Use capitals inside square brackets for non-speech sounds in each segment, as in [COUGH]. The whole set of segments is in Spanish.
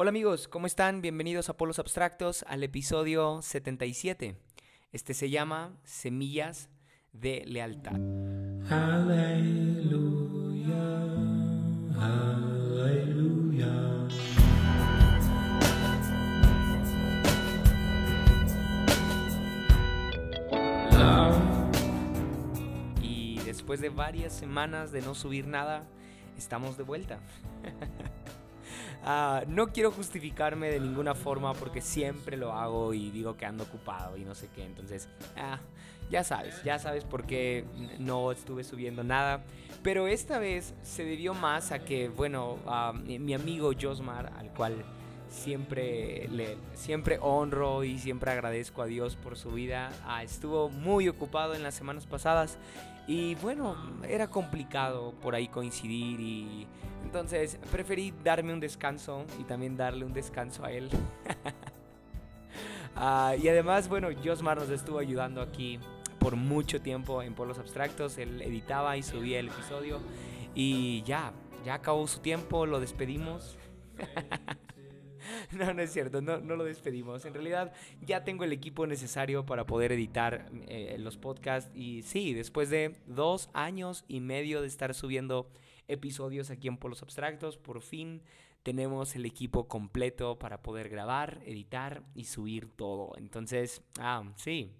Hola amigos, ¿cómo están? Bienvenidos a Polos Abstractos al episodio 77. Este se llama Semillas de Lealtad. Aleluya, aleluya. Y después de varias semanas de no subir nada, estamos de vuelta. [LAUGHS] Ah, no quiero justificarme de ninguna forma porque siempre lo hago y digo que ando ocupado y no sé qué. Entonces, ah, ya sabes, ya sabes por qué no estuve subiendo nada. Pero esta vez se debió más a que, bueno, mi amigo Josmar, al cual siempre, le, siempre honro y siempre agradezco a Dios por su vida, ah, estuvo muy ocupado en las semanas pasadas y bueno, era complicado por ahí coincidir y entonces preferí darme un descanso y también darle un descanso a él. [LAUGHS] Ah, y además, bueno, Josmar nos estuvo ayudando aquí por mucho tiempo en Polos Abstractos. Él editaba y subía el episodio. Y ya, ya acabó su tiempo, lo despedimos. [LAUGHS] no, no es cierto, no, no, lo despedimos. En realidad ya tengo el equipo necesario para poder editar eh, los podcasts. Y sí, después de dos años y medio de estar subiendo episodios aquí en Polos Abstractos, por fin tenemos el equipo completo para poder grabar, editar y subir todo. Entonces, ah, sí.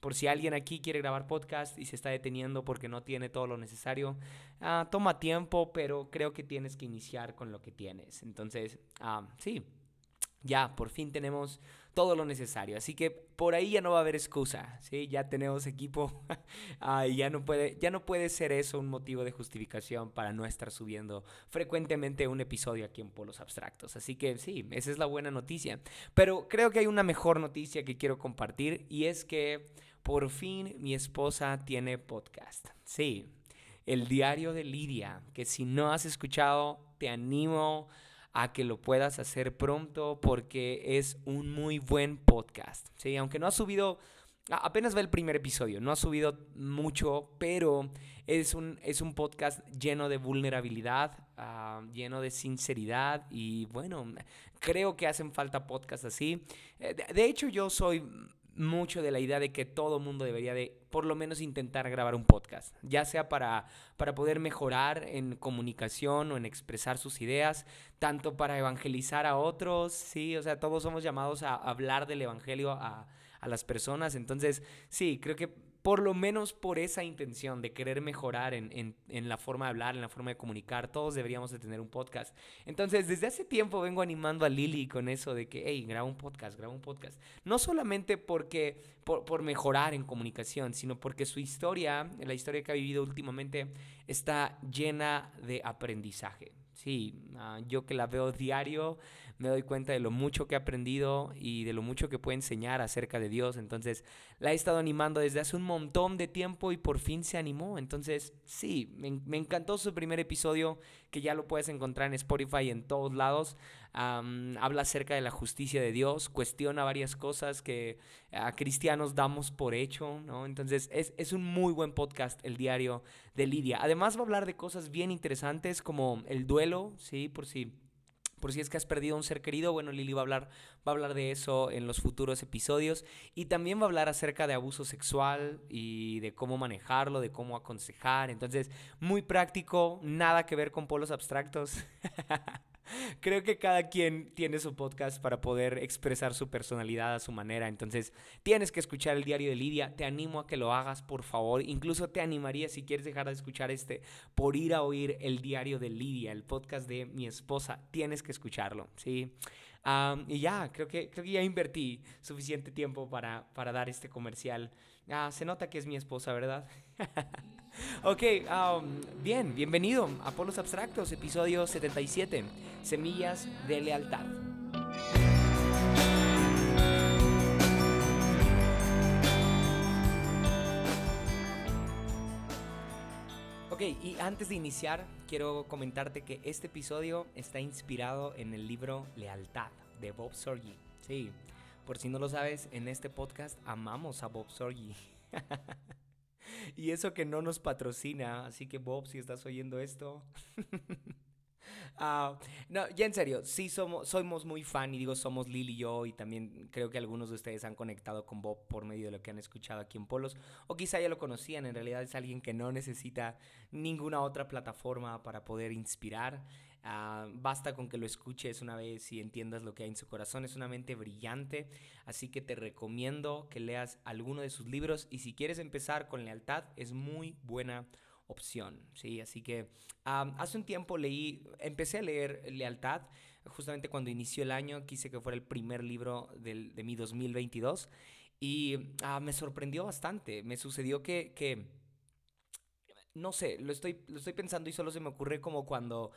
Por si alguien aquí quiere grabar podcast y se está deteniendo porque no tiene todo lo necesario, ah, toma tiempo, pero creo que tienes que iniciar con lo que tienes. Entonces, ah, sí, ya por fin tenemos todo lo necesario. Así que por ahí ya no va a haber excusa, ¿sí? Ya tenemos equipo [LAUGHS] ah, ya no, puede, ya no puede ser eso un motivo de justificación para no estar subiendo frecuentemente un episodio aquí en Polos Abstractos. Así que sí, esa es la buena noticia. Pero creo que hay una mejor noticia que quiero compartir y es que por fin mi esposa tiene podcast. Sí, el diario de Lidia, que si no has escuchado, te animo que lo puedas hacer pronto porque es un muy buen podcast. ¿sí? Aunque no ha subido, apenas va el primer episodio, no ha subido mucho, pero es un, es un podcast lleno de vulnerabilidad, ah, lleno de sinceridad y bueno, creo que hacen falta podcasts así. Eh, de hecho, yo soy mucho de la idea de que todo mundo debería de por lo menos intentar grabar un podcast, ya sea para, para poder mejorar en comunicación o en expresar sus ideas, tanto para evangelizar a otros, sí, o sea, todos somos llamados a hablar del evangelio a, a las personas, entonces sí, creo que por lo menos por esa intención de querer mejorar en, la forma de hablar, en la forma de comunicar, todos deberíamos de tener un podcast. Entonces, desde hace tiempo vengo animando a Lili con eso de que, hey, graba un podcast, graba un podcast. No solamente porque, por, por mejorar en comunicación, sino porque su historia, la historia que ha vivido últimamente, está llena de aprendizaje. Sí, ah, yo que la veo diario, me doy cuenta de lo mucho que he aprendido y de lo mucho que puede enseñar acerca de Dios. Entonces, la he estado animando desde hace un montón de tiempo y por fin se animó. Entonces, sí, me, encantó su primer episodio, que ya lo puedes encontrar en Spotify y en todos lados. habla acerca de la justicia de Dios, cuestiona varias cosas que a cristianos damos por hecho, ¿no? Entonces, es, es un muy buen podcast, el diario de Lidia. Además, va a hablar de cosas bien interesantes como el duelo, ¿sí? Por si por si es que has perdido un ser querido, bueno, Lili va a hablar, va a hablar de eso en los futuros episodios y también va a hablar acerca de abuso sexual y de cómo manejarlo, de cómo aconsejar. Entonces, muy práctico, nada que ver con polos abstractos. [LAUGHS] [LAUGHS] Creo que cada quien tiene su podcast para poder expresar su personalidad a su manera. Entonces, tienes que escuchar el diario de Lidia. Te animo a que lo hagas, por favor. Incluso te animaría, si quieres dejar de escuchar este, por ir a oír el diario de Lidia, el podcast de mi esposa. Tienes que escucharlo, ¿sí? y ya, creo que, creo que ya invertí suficiente tiempo para, para dar este comercial. Ah, se nota que es mi esposa, ¿verdad? [LAUGHS] [LAUGHS] ok, um, bien, bienvenido a Polos Abstractos, episodio 77, Semillas de Lealtad. Ok, y antes de iniciar, quiero comentarte que este episodio está inspirado en el libro Lealtad de Bob Sorgi. Sí, por si no lo sabes, en este podcast amamos a Bob Sorgi. [LAUGHS] y eso que no nos patrocina, así que Bob, si estás oyendo esto, [LAUGHS] Ah, no, ya en serio, sí somos, somos muy fan y digo somos Lili y yo y también creo que algunos de ustedes han conectado con Bob por medio de lo que han escuchado aquí en Polos o quizá ya lo conocían, en realidad es alguien que no necesita ninguna otra plataforma para poder inspirar. Ah, basta con que lo escuches una vez y entiendas lo que hay en su corazón. Es una mente brillante, así que te recomiendo que leas alguno de sus libros y si quieres empezar con lealtad es muy buena opción, ¿sí? Así que hace un tiempo leí, empecé a leer Lealtad, justamente cuando inició el año, quise que fuera el primer libro del, de mi 2022 y ah, me sorprendió bastante, me sucedió que, que no sé, lo estoy, lo estoy pensando y solo se me ocurre como cuando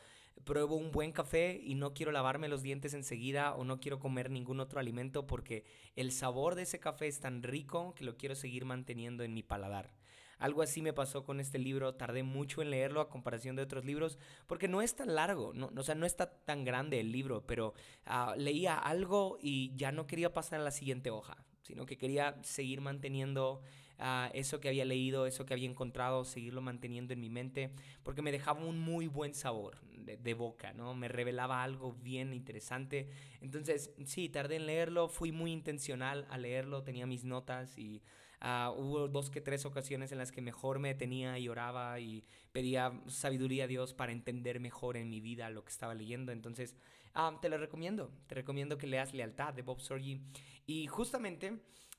pruebo un buen café y no quiero lavarme los dientes enseguida o no quiero comer ningún otro alimento porque el sabor de ese café es tan rico que lo quiero seguir manteniendo en mi paladar. Algo así me pasó con este libro, tardé mucho en leerlo a comparación de otros libros, porque no es tan largo, no, o sea, no está tan grande el libro, pero ah, leía algo y ya no quería pasar a la siguiente hoja, sino que quería seguir manteniendo ah, eso que había leído, eso que había encontrado, seguirlo manteniendo en mi mente, porque me dejaba un muy buen sabor de, boca, ¿no? Me revelaba algo bien interesante. Entonces, sí, tardé en leerlo, fui muy intencional a leerlo, tenía mis notas y Ah, hubo dos que tres ocasiones en las que mejor me detenía y oraba y pedía sabiduría a Dios para entender mejor en mi vida lo que estaba leyendo. Entonces, ah, te lo recomiendo. Te recomiendo que leas Lealtad de Bob Sorgi. Y justamente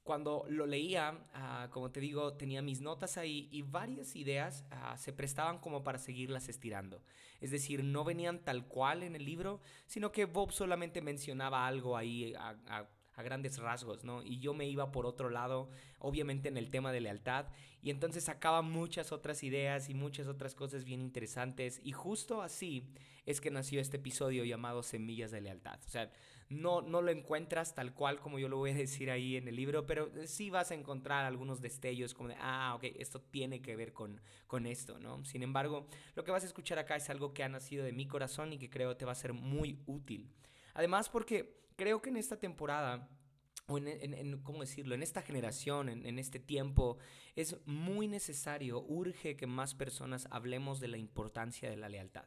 cuando lo leía, ah, como te digo, tenía mis notas ahí y varias ideas se prestaban como para seguirlas estirando. Es decir, no venían tal cual en el libro, sino que Bob solamente mencionaba algo ahí a, a grandes rasgos, ¿no? Y yo me iba por otro lado, obviamente en el tema de lealtad, y entonces sacaba muchas otras ideas y muchas otras cosas bien interesantes, y justo así es que nació este episodio llamado Semillas de Lealtad. O sea, no, no lo encuentras tal cual como yo lo voy a decir ahí en el libro, pero sí vas a encontrar algunos destellos como de, ah, ok, esto tiene que ver con, con esto, ¿no? Sin embargo, lo que vas a escuchar acá es algo que ha nacido de mi corazón y que creo te va a ser muy útil. Además, porque creo que en esta temporada o en, ¿cómo decirlo? En esta generación, en, en, este tiempo, es muy necesario, urge que más personas hablemos de la importancia de la lealtad.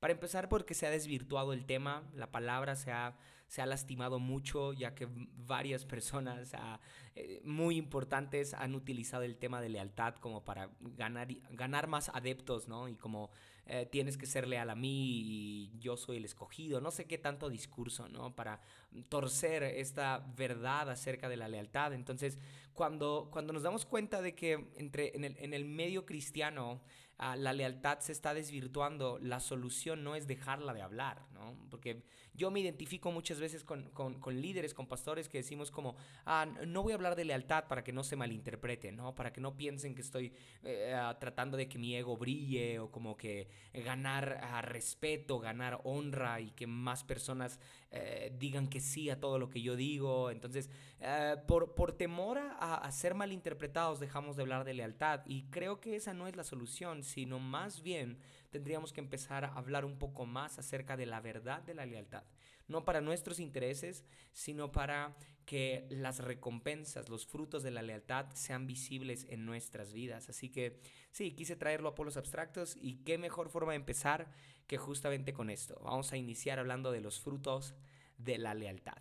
Para empezar, porque se ha desvirtuado el tema, la palabra se ha, se ha lastimado mucho, ya que varias personas ah, eh, muy importantes han utilizado el tema de lealtad como para ganar, ganar más adeptos, ¿no? Y como eh, tienes que ser leal a mí y yo soy el escogido, no sé qué tanto discurso, ¿no? Para torcer esta verdad acerca de la lealtad. Entonces, cuando, cuando nos damos cuenta de que entre, en, el, en el medio cristiano, la lealtad se está desvirtuando, la solución no es dejarla de hablar, ¿no? Porque yo me identifico muchas veces con, con, líderes, con pastores que decimos como, ah, no voy a hablar de lealtad para que no se malinterprete, ¿no? Para que no piensen que estoy eh, ah, tratando de que mi ego brille o como que ganar ah, respeto, ganar honra y que más personas eh, digan que sí a todo lo que yo digo. Entonces, eh, por, por temor a, a ser malinterpretados, dejamos de hablar de lealtad y creo que esa no es la solución sino más bien tendríamos que empezar a hablar un poco más acerca de la verdad de la lealtad. No para nuestros intereses, sino para que las recompensas, los frutos de la lealtad sean visibles en nuestras vidas. Así que sí, quise traerlo a polos abstractos y qué mejor forma de empezar que justamente con esto. Vamos a iniciar hablando de los frutos de la lealtad.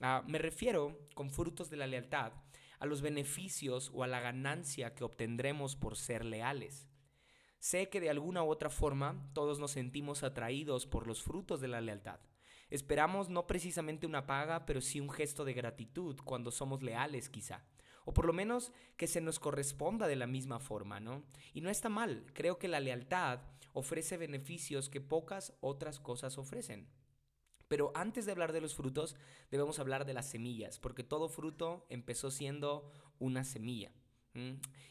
Ah, me refiero con frutos de la lealtad a los beneficios o a la ganancia que obtendremos por ser leales. Sé que de alguna u otra forma todos nos sentimos atraídos por los frutos de la lealtad. Esperamos no precisamente una paga, pero sí un gesto de gratitud cuando somos leales quizá. O por lo menos que se nos corresponda de la misma forma, ¿no? Y no está mal, creo que la lealtad ofrece beneficios que pocas otras cosas ofrecen. Pero antes de hablar de los frutos, debemos hablar de las semillas, porque todo fruto empezó siendo una semilla.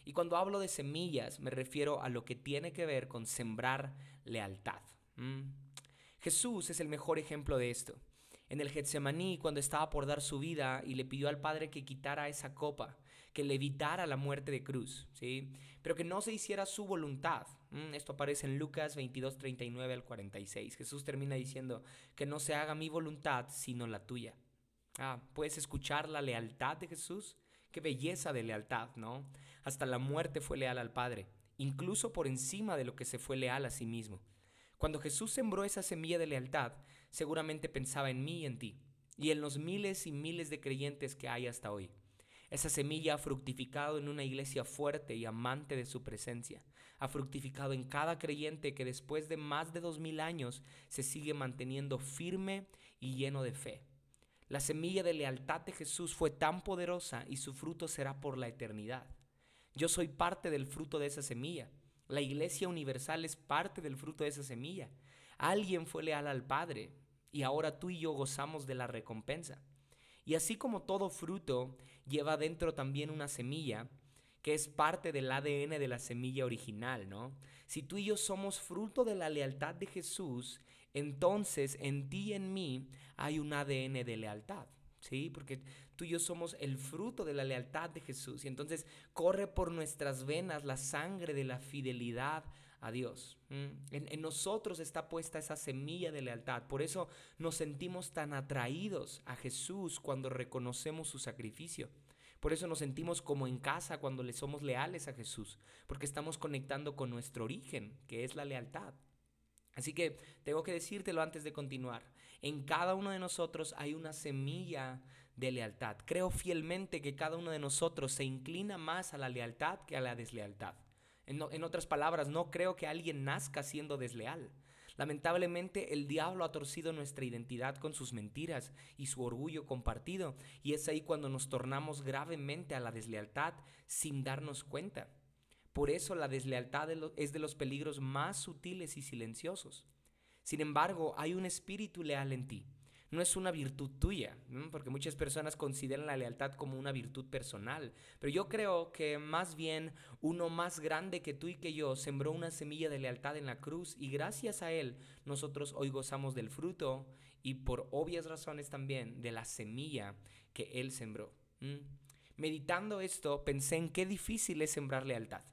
Y cuando hablo de semillas me refiero a lo que tiene que ver con sembrar lealtad. Jesús es el mejor ejemplo de esto. En el Getsemaní, cuando estaba por dar su vida y le pidió al Padre que quitara esa copa, que le evitara la muerte de cruz, ¿sí? pero que no se hiciera su voluntad. Esto aparece en Lucas 22, 39 al 46. Jesús termina diciendo que no se haga mi voluntad, sino la tuya. Ah, ¿puedes escuchar la lealtad de Jesús? Qué belleza de lealtad, ¿no? Hasta la muerte fue leal al Padre, incluso por encima de lo que se fue leal a sí mismo. Cuando Jesús sembró esa semilla de lealtad, seguramente pensaba en mí y en ti, y en los miles y miles de creyentes que hay hasta hoy. Esa semilla ha fructificado en una iglesia fuerte y amante de su presencia. Ha fructificado en cada creyente que después de más de dos mil años se sigue manteniendo firme y lleno de fe. La semilla de lealtad de Jesús fue tan poderosa y su fruto será por la eternidad. Yo soy parte del fruto de esa semilla. La iglesia universal es parte del fruto de esa semilla. Alguien fue leal al Padre y ahora tú y yo gozamos de la recompensa. Y así como todo fruto lleva dentro también una semilla, que es parte del ADN de la semilla original, ¿no? Si tú y yo somos fruto de la lealtad de Jesús, entonces en ti y en mí hay un ADN de lealtad. ¿Sí? Porque tú y yo somos el fruto de la lealtad de Jesús. Y entonces corre por nuestras venas la sangre de la fidelidad a Dios. En, en, nosotros está puesta esa semilla de lealtad. Por eso nos sentimos tan atraídos a Jesús cuando reconocemos su sacrificio. Por eso nos sentimos como en casa cuando le somos leales a Jesús, porque estamos conectando con nuestro origen, que es la lealtad. Así que tengo que decírtelo antes de continuar. En cada uno de nosotros hay una semilla de lealtad. Creo fielmente que cada uno de nosotros se inclina más a la lealtad que a la deslealtad. En, en, otras palabras, no creo que alguien nazca siendo desleal. Lamentablemente el diablo ha torcido nuestra identidad con sus mentiras y su orgullo compartido, y es ahí cuando nos tornamos gravemente a la deslealtad sin darnos cuenta. Por eso la deslealtad es de los peligros más sutiles y silenciosos. Sin embargo, hay un espíritu leal en ti. No es una virtud tuya, porque muchas personas consideran la lealtad como una virtud personal. Pero yo creo que más bien uno más grande que tú y que yo sembró una semilla de lealtad en la cruz y gracias a él nosotros hoy gozamos del fruto y por obvias razones también de la semilla que él sembró. Meditando esto, pensé en qué difícil es sembrar lealtad.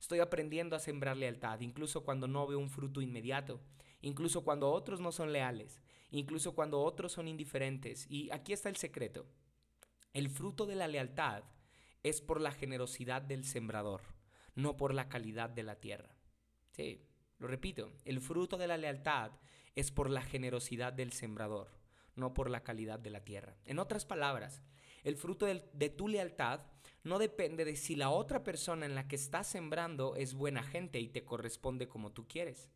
Estoy aprendiendo a sembrar lealtad, incluso cuando no veo un fruto inmediato incluso cuando otros no son leales, incluso cuando otros son indiferentes. Y aquí está el secreto. El fruto de la lealtad es por la generosidad del sembrador, no por la calidad de la tierra. Sí, lo repito, el fruto de la lealtad es por la generosidad del sembrador, no por la calidad de la tierra. En otras palabras, el fruto de, tu lealtad no depende de si la otra persona en la que estás sembrando es buena gente y te corresponde como tú quieres.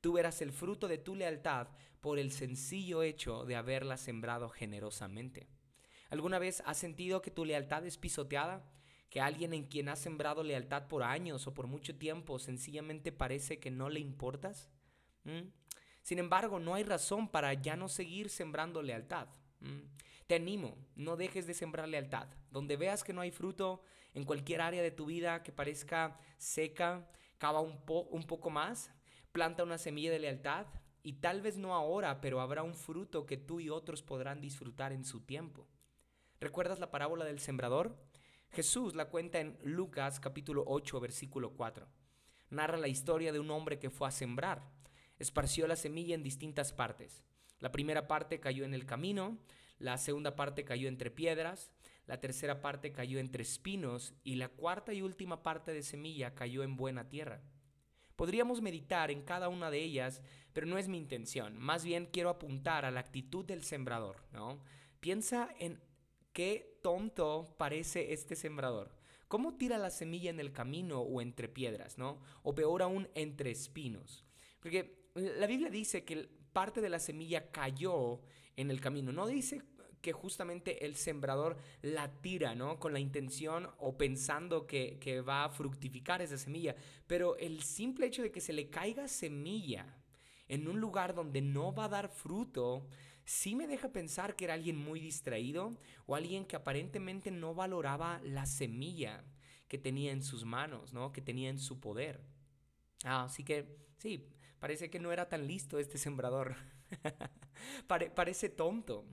Tú verás el fruto de tu lealtad por el sencillo hecho de haberla sembrado generosamente. ¿Alguna vez has sentido que tu lealtad es pisoteada? ¿Que alguien en quien has sembrado lealtad por años o por mucho tiempo sencillamente parece que no le importas? ¿Mm? Sin embargo, no hay razón para ya no seguir sembrando lealtad. ¿Mm? Te animo, no dejes de sembrar lealtad. Donde veas que no hay fruto en cualquier área de tu vida que parezca seca, cava un, un poco más, Planta una semilla de lealtad y tal vez no ahora, pero habrá un fruto que tú y otros podrán disfrutar en su tiempo. ¿Recuerdas la parábola del sembrador? Jesús la cuenta en Lucas capítulo 8 versículo 4. Narra la historia de un hombre que fue a sembrar. Esparció la semilla en distintas partes. La primera parte cayó en el camino, la segunda parte cayó entre piedras, la tercera parte cayó entre espinos y la cuarta y última parte de semilla cayó en buena tierra. Podríamos meditar en cada una de ellas, pero no es mi intención. Más bien quiero apuntar a la actitud del sembrador, ¿no? Piensa en qué tonto parece este sembrador. ¿Cómo tira la semilla en el camino o entre piedras, ¿no? O peor aún, entre espinos. Porque la Biblia dice que parte de la semilla cayó en el camino. No dice que justamente el sembrador la tira, ¿no? Con la intención o pensando que, va a fructificar esa semilla. Pero el simple hecho de que se le caiga semilla en un lugar donde no va a dar fruto, sí me deja pensar que era alguien muy distraído o alguien que aparentemente no valoraba la semilla que tenía en sus manos, ¿no? Que tenía en su poder. Ah, así que sí, parece que no era tan listo este sembrador. [LAUGHS] [LAUGHS] parece tonto.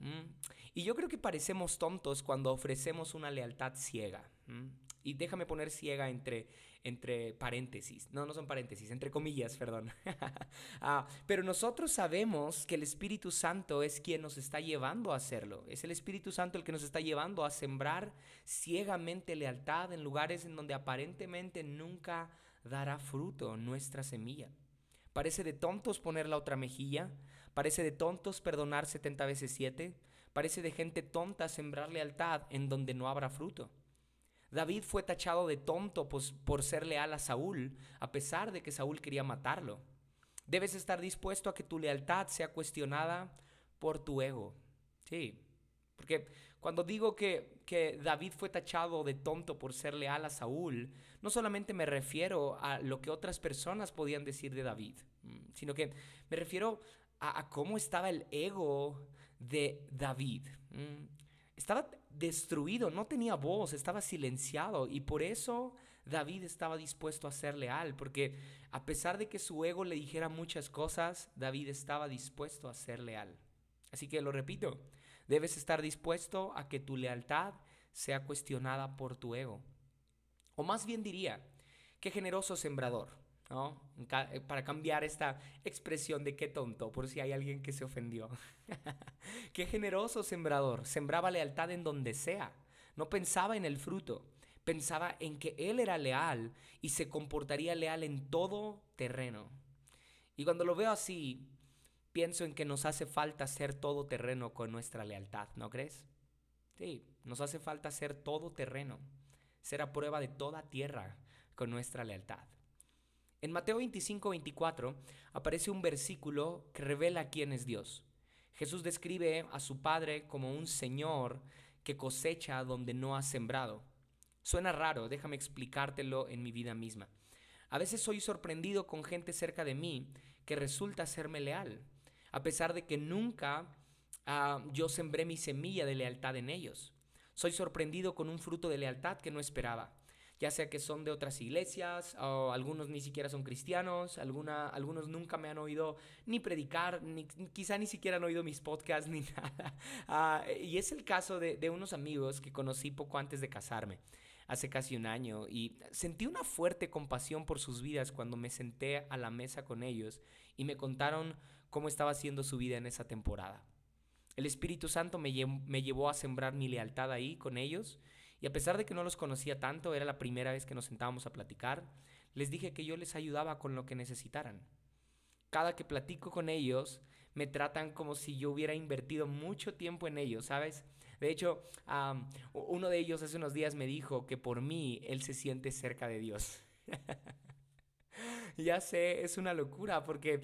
Y yo creo que parecemos tontos cuando ofrecemos una lealtad ciega. Y déjame poner ciega entre, entre paréntesis. No, no son paréntesis, entre comillas, perdón. [LAUGHS] Ah, pero nosotros sabemos que el Espíritu Santo es quien nos está llevando a hacerlo. Es el Espíritu Santo el que nos está llevando a sembrar ciegamente lealtad en lugares en donde aparentemente nunca dará fruto nuestra semilla. Parece de tontos poner la otra mejilla, parece de tontos perdonar 70 veces 7, parece de gente tonta sembrar lealtad en donde no habrá fruto. David fue tachado de tonto por ser leal a Saúl, a pesar de que Saúl quería matarlo. Debes estar dispuesto a que tu lealtad sea cuestionada por tu ego. Sí, porque cuando digo que, que, David fue tachado de tonto por ser leal a Saúl, no solamente me refiero a lo que otras personas podían decir de David, mm, sino que me refiero a, cómo estaba el ego de David. Mm, estaba destruido, no tenía voz, estaba silenciado y por eso David estaba dispuesto a ser leal, porque a pesar de que su ego le dijera muchas cosas, David estaba dispuesto a ser leal. Así que lo repito, debes estar dispuesto a que tu lealtad sea cuestionada por tu ego. O más bien diría, qué generoso sembrador, ¿no? Eh, para cambiar esta expresión de qué tonto, por si hay alguien que se ofendió. [LAUGHS] qué generoso sembrador, sembraba lealtad en donde sea, no pensaba en el fruto, pensaba en que él era leal y se comportaría leal en todo terreno. Y cuando lo veo así, pienso en que nos hace falta ser todo terreno con nuestra lealtad, ¿no crees? Sí, nos hace falta ser todo terreno, ser a prueba de toda tierra con nuestra lealtad. En Mateo 25, 24 aparece un versículo que revela quién es Dios. Jesús describe a su Padre como un Señor que cosecha donde no ha sembrado. Suena raro, déjame explicártelo en mi vida misma. A veces soy sorprendido con gente cerca de mí que resulta serme leal, a pesar de que nunca ah, yo sembré mi semilla de lealtad en ellos. Soy sorprendido con un fruto de lealtad que no esperaba ya sea que son de otras iglesias, o algunos ni siquiera son cristianos, alguna, algunos nunca me han oído ni predicar, ni, quizá ni siquiera han oído mis podcasts ni [LAUGHS] nada. Ah, y es el caso de, de unos amigos que conocí poco antes de casarme hace casi un año y sentí una fuerte compasión por sus vidas cuando me senté a la mesa con ellos y me contaron cómo estaba siendo su vida en esa temporada. El Espíritu Santo me, me llevó a sembrar mi lealtad ahí con ellos y a pesar de que no los conocía tanto, era la primera vez que nos sentábamos a platicar, les dije que yo les ayudaba con lo que necesitaran. Cada que platico con ellos, me tratan como si yo hubiera invertido mucho tiempo en ellos, ¿sabes? De hecho, uno de ellos hace unos días me dijo que por mí él se siente cerca de Dios. [LAUGHS] Ya sé, es una locura, porque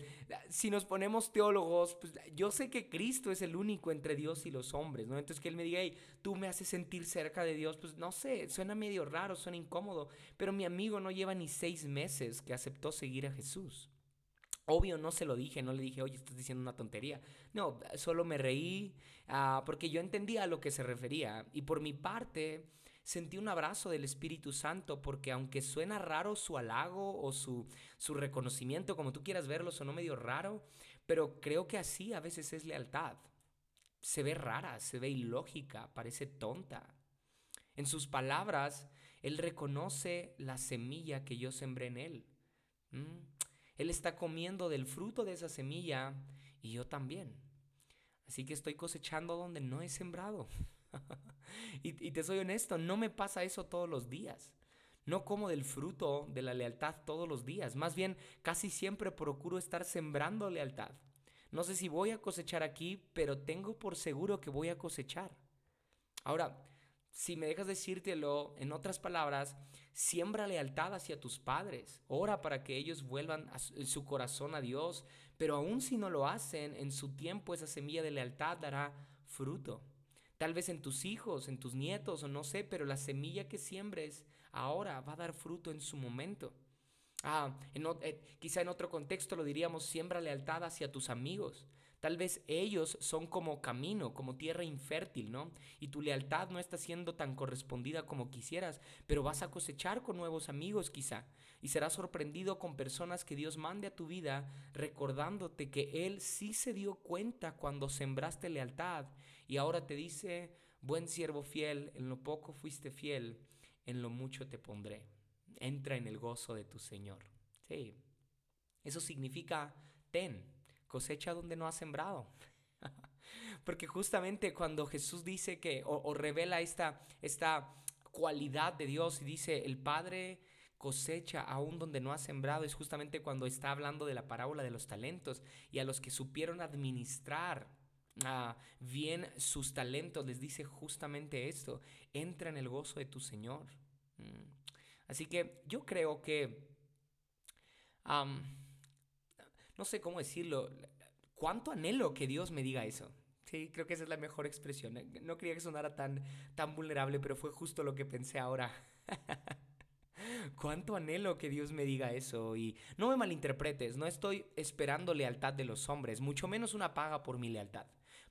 si nos ponemos teólogos, pues yo sé que Cristo es el único entre Dios y los hombres, ¿no? Entonces que Él me diga, hey, tú me haces sentir cerca de Dios, pues no sé, suena medio raro, suena incómodo, pero mi amigo no lleva ni seis meses que aceptó seguir a Jesús. Obvio, no se lo dije, no le dije, oye, estás diciendo una tontería. No, solo me reí ah, porque yo entendía a lo que se refería. Y por mi parte, sentí un abrazo del Espíritu Santo porque aunque suena raro su halago o su, su reconocimiento, como tú quieras verlo, sonó medio raro, pero creo que así a veces es lealtad. Se ve rara, se ve ilógica, parece tonta. En sus palabras, Él reconoce la semilla que yo sembré en Él. ¿Mm? Él está comiendo del fruto de esa semilla y yo también. Así que estoy cosechando donde no he sembrado. [LAUGHS] y, te soy honesto, no me pasa eso todos los días. No como del fruto de la lealtad todos los días. Más bien, casi siempre procuro estar sembrando lealtad. No sé si voy a cosechar aquí, pero tengo por seguro que voy a cosechar. Ahora, si me dejas decírtelo en otras palabras, siembra lealtad hacia tus padres. Ora para que ellos vuelvan su corazón a Dios. Pero aun si no lo hacen, en su tiempo esa semilla de lealtad dará fruto. Tal vez en tus hijos, en tus nietos o no sé, pero la semilla que siembres ahora va a dar fruto en su momento. Ah, eh, quizá en otro contexto lo diríamos, siembra lealtad hacia tus amigos. Tal vez ellos son como camino, como tierra infértil, ¿no? Y tu lealtad no está siendo tan correspondida como quisieras, pero vas a cosechar con nuevos amigos quizá. Y serás sorprendido con personas que Dios mande a tu vida recordándote que Él sí se dio cuenta cuando sembraste lealtad y ahora te dice, buen siervo fiel, en lo poco fuiste fiel, en lo mucho te pondré. Entra en el gozo de tu Señor. Sí. Eso significa ten, cosecha donde no has sembrado. [LAUGHS] Porque justamente cuando Jesús dice que, o, revela esta, esta cualidad de Dios y dice, el Padre cosecha aún donde no ha sembrado es justamente cuando está hablando de la parábola de los talentos y a los que supieron administrar bien sus talentos les dice justamente esto, entra en el gozo de tu Señor. Mm. Así que yo creo que, no sé cómo decirlo, cuánto anhelo que Dios me diga eso. Sí, creo que esa es la mejor expresión. No quería que sonara tan, tan vulnerable, pero fue justo lo que pensé ahora. [LAUGHS] Cuánto anhelo que Dios me diga eso y no me malinterpretes, no estoy esperando lealtad de los hombres, mucho menos una paga por mi lealtad.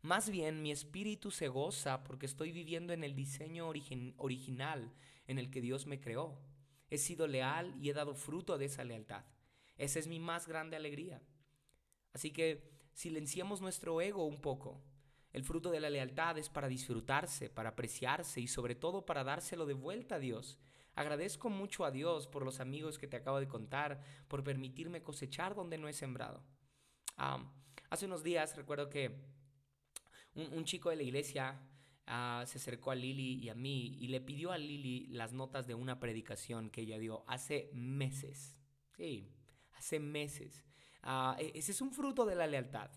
Más bien mi espíritu se goza porque estoy viviendo en el diseño original en el que Dios me creó. He sido leal y he dado fruto de esa lealtad. Esa es mi más grande alegría. Así que silenciemos nuestro ego un poco el fruto de la lealtad es para disfrutarse, para apreciarse y sobre todo para dárselo de vuelta a Dios. Agradezco mucho a Dios por los amigos que te acabo de contar, por permitirme cosechar donde no he sembrado. hace unos días recuerdo que un, chico de la iglesia ah, se acercó a Lili y a mí y le pidió a Lili las notas de una predicación que ella dio hace meses. Sí, hace meses. Ah, e, ese es un fruto de la lealtad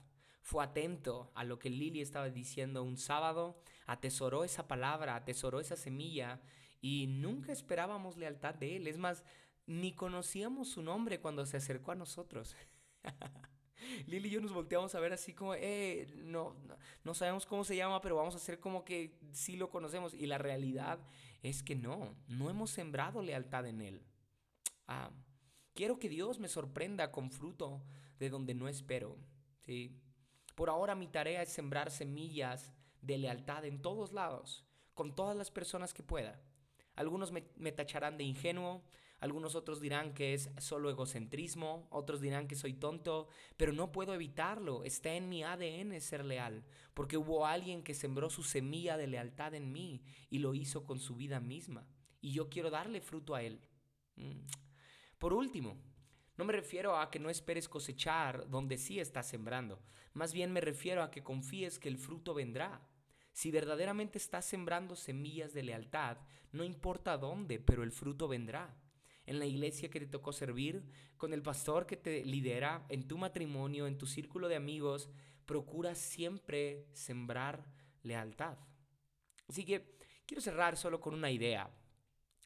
fue atento a lo que Lili estaba diciendo un sábado, atesoró esa palabra, atesoró esa semilla y nunca esperábamos lealtad de él. Es más, ni conocíamos su nombre cuando se acercó a nosotros. [LAUGHS] Lili y yo nos volteamos a ver así como, eh, no, no, sabemos cómo se llama, pero vamos a hacer como que sí lo conocemos. Y la realidad es que no, no hemos sembrado lealtad en él. Ah, quiero que Dios me sorprenda con fruto de donde no espero. Sí. Por ahora mi tarea es sembrar semillas de lealtad en todos lados, con todas las personas que pueda. Algunos me, tacharán de ingenuo, algunos otros dirán que es solo egocentrismo, otros dirán que soy tonto, pero no puedo evitarlo, está en mi ADN ser leal, porque hubo alguien que sembró su semilla de lealtad en mí y lo hizo con su vida misma, y yo quiero darle fruto a él. Mm. Por último, no me refiero a que no esperes cosechar donde sí estás sembrando. Más bien me refiero a que confíes que el fruto vendrá. Si verdaderamente estás sembrando semillas de lealtad, no importa dónde, pero el fruto vendrá. En la iglesia que te tocó servir, con el pastor que te lidera, en tu matrimonio, en tu círculo de amigos, procura siempre sembrar lealtad. Así que quiero cerrar solo con una idea.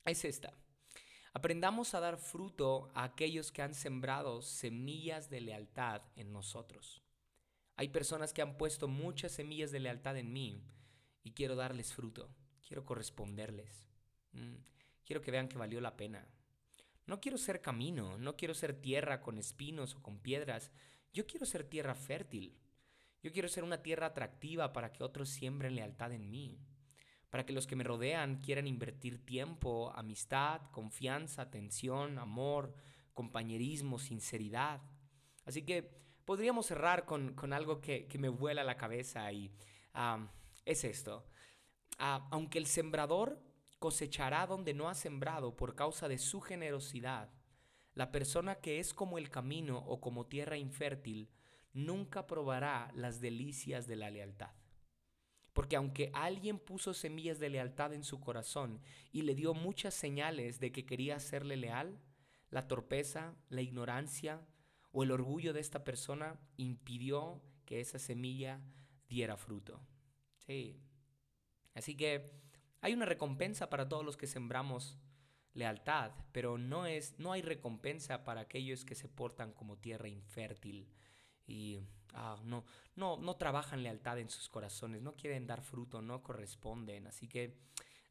Es esta. Aprendamos a dar fruto a aquellos que han sembrado semillas de lealtad en nosotros. Hay personas que han puesto muchas semillas de lealtad en mí y quiero darles fruto, quiero corresponderles. Mm, quiero que vean que valió la pena. No quiero ser camino, no quiero ser tierra con espinos o con piedras, yo quiero ser tierra fértil. Yo quiero ser una tierra atractiva para que otros siembren lealtad en mí para que los que me rodean quieran invertir tiempo, amistad, confianza, atención, amor, compañerismo, sinceridad. Así que podríamos cerrar con, algo que, me vuela la cabeza y es esto. Ah, aunque el sembrador cosechará donde no ha sembrado por causa de su generosidad, la persona que es como el camino o como tierra infértil nunca probará las delicias de la lealtad. Porque aunque alguien puso semillas de lealtad en su corazón y le dio muchas señales de que quería serle leal, la torpeza, la ignorancia o el orgullo de esta persona impidió que esa semilla diera fruto. Sí. Así que hay una recompensa para todos los que sembramos lealtad, pero no es no hay recompensa para aquellos que se portan como tierra infértil y ah, no, no, no trabajan lealtad en sus corazones, no quieren dar fruto, no corresponden. Así que,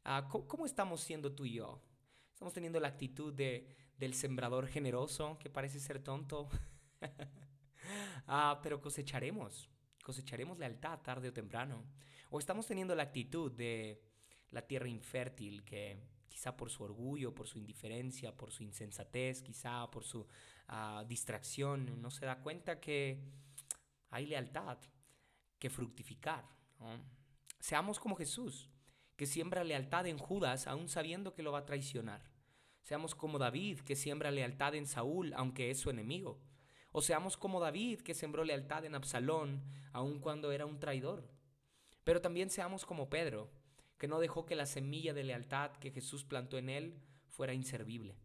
ah, ¿cómo, estamos siendo tú y yo? ¿Estamos teniendo la actitud de, del sembrador generoso que parece ser tonto? [LAUGHS] ah, pero cosecharemos, cosecharemos lealtad tarde o temprano. O estamos teniendo la actitud de la tierra infértil que quizá por su orgullo, por su indiferencia, por su insensatez, quizá por su distracción, no se da cuenta que hay lealtad que fructificar. Seamos como Jesús, que siembra lealtad en Judas aún sabiendo que lo va a traicionar. Seamos como David, que siembra lealtad en Saúl, aunque es su enemigo. O seamos como David, que sembró lealtad en Absalón, aun cuando era un traidor. Pero también seamos como Pedro, que no dejó que la semilla de lealtad que Jesús plantó en él fuera inservible.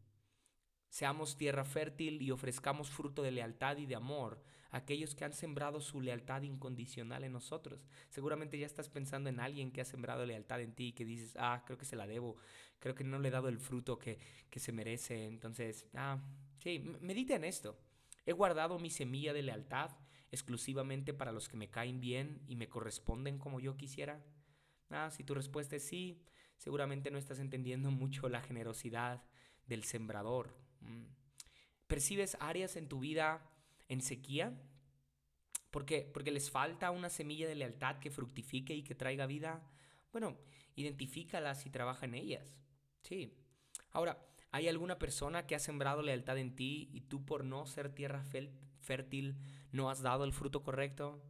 Seamos tierra fértil y ofrezcamos fruto de lealtad y de amor a aquellos que han sembrado su lealtad incondicional en nosotros. Seguramente ya estás pensando en alguien que ha sembrado lealtad en ti y que dices, ah, creo que se la debo, creo que no le he dado el fruto que, que se merece. Entonces, ah, sí, medita en esto. He guardado mi semilla de lealtad exclusivamente para los que me caen bien y me corresponden como yo quisiera. Ah, si tu respuesta es sí, seguramente no estás entendiendo mucho la generosidad del sembrador Mm. ¿Percibes áreas en tu vida en sequía? ¿Por qué? Porque les falta una semilla de lealtad que fructifique y que traiga vida. Bueno, identifícalas y trabaja en ellas. Sí. Ahora, ¿hay alguna persona que ha sembrado lealtad en ti y tú por no ser tierra fértil no has dado el fruto correcto?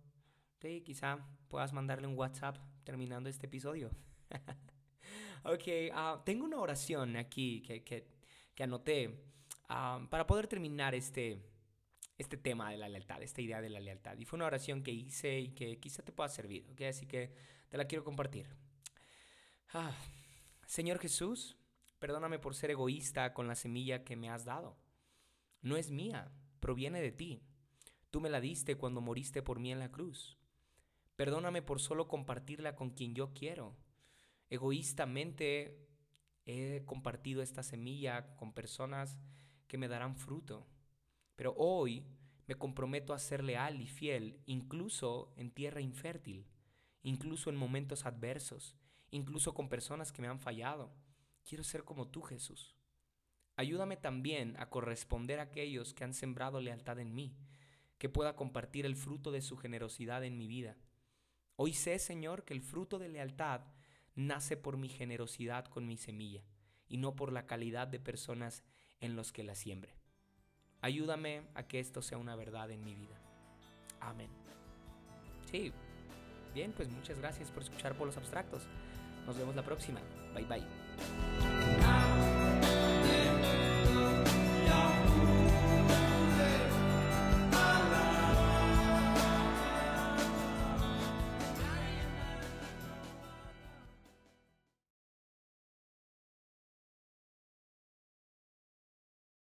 Sí, quizá puedas mandarle un WhatsApp terminando este episodio. [LAUGHS] ok, ah, tengo una oración aquí que, que, que anoté para poder terminar este, este tema de la lealtad, esta idea de la lealtad. Y fue una oración que hice y que quizá te pueda servir, ¿ok? Así que te la quiero compartir. Ah, Señor Jesús, perdóname por ser egoísta con la semilla que me has dado. No es mía, proviene de ti. Tú me la diste cuando moriste por mí en la cruz. Perdóname por solo compartirla con quien yo quiero. Egoístamente he compartido esta semilla con personas que me darán fruto. Pero hoy me comprometo a ser leal y fiel, incluso en tierra infértil, incluso en momentos adversos, incluso con personas que me han fallado. Quiero ser como tú, Jesús. Ayúdame también a corresponder a aquellos que han sembrado lealtad en mí, que pueda compartir el fruto de su generosidad en mi vida. Hoy sé, Señor, que el fruto de lealtad nace por mi generosidad con mi semilla y no por la calidad de personas en los que la siembre. Ayúdame a que esto sea una verdad en mi vida. Amén. Sí. Bien, pues muchas gracias por escuchar por los abstractos. Nos vemos la próxima. Bye bye.